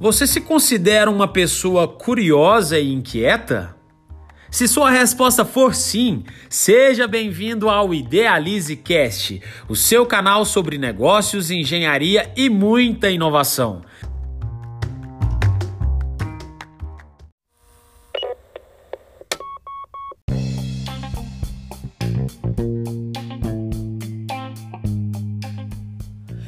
Você se considera uma pessoa curiosa e inquieta? Se sua resposta for sim, seja bem-vindo ao Idealize Cast, o seu canal sobre negócios, engenharia e muita inovação.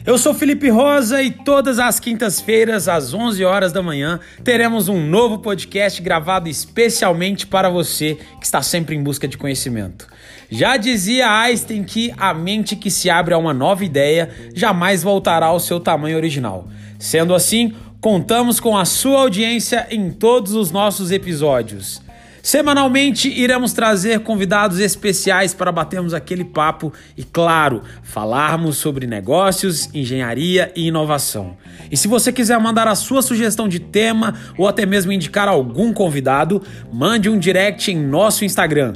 Eu sou Felipe Rosa e todas as quintas-feiras, às 11 horas da manhã, teremos um novo podcast gravado especialmente para você que está sempre em busca de conhecimento. Já dizia Einstein que a mente que se abre a uma nova ideia jamais voltará ao seu tamanho original. Sendo assim, contamos com a sua audiência em todos os nossos episódios. Semanalmente iremos trazer convidados especiais para batermos aquele papo e, claro, falarmos sobre negócios, engenharia e inovação. E se você quiser mandar a sua sugestão de tema ou até mesmo indicar algum convidado, mande um direct em nosso Instagram,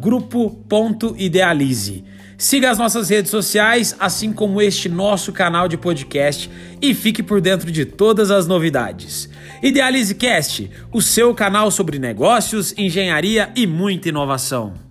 grupo.idealize. Siga as nossas redes sociais, assim como este nosso canal de podcast e fique por dentro de todas as novidades. Idealize Cast, o seu canal sobre negócios, engenharia e muita inovação.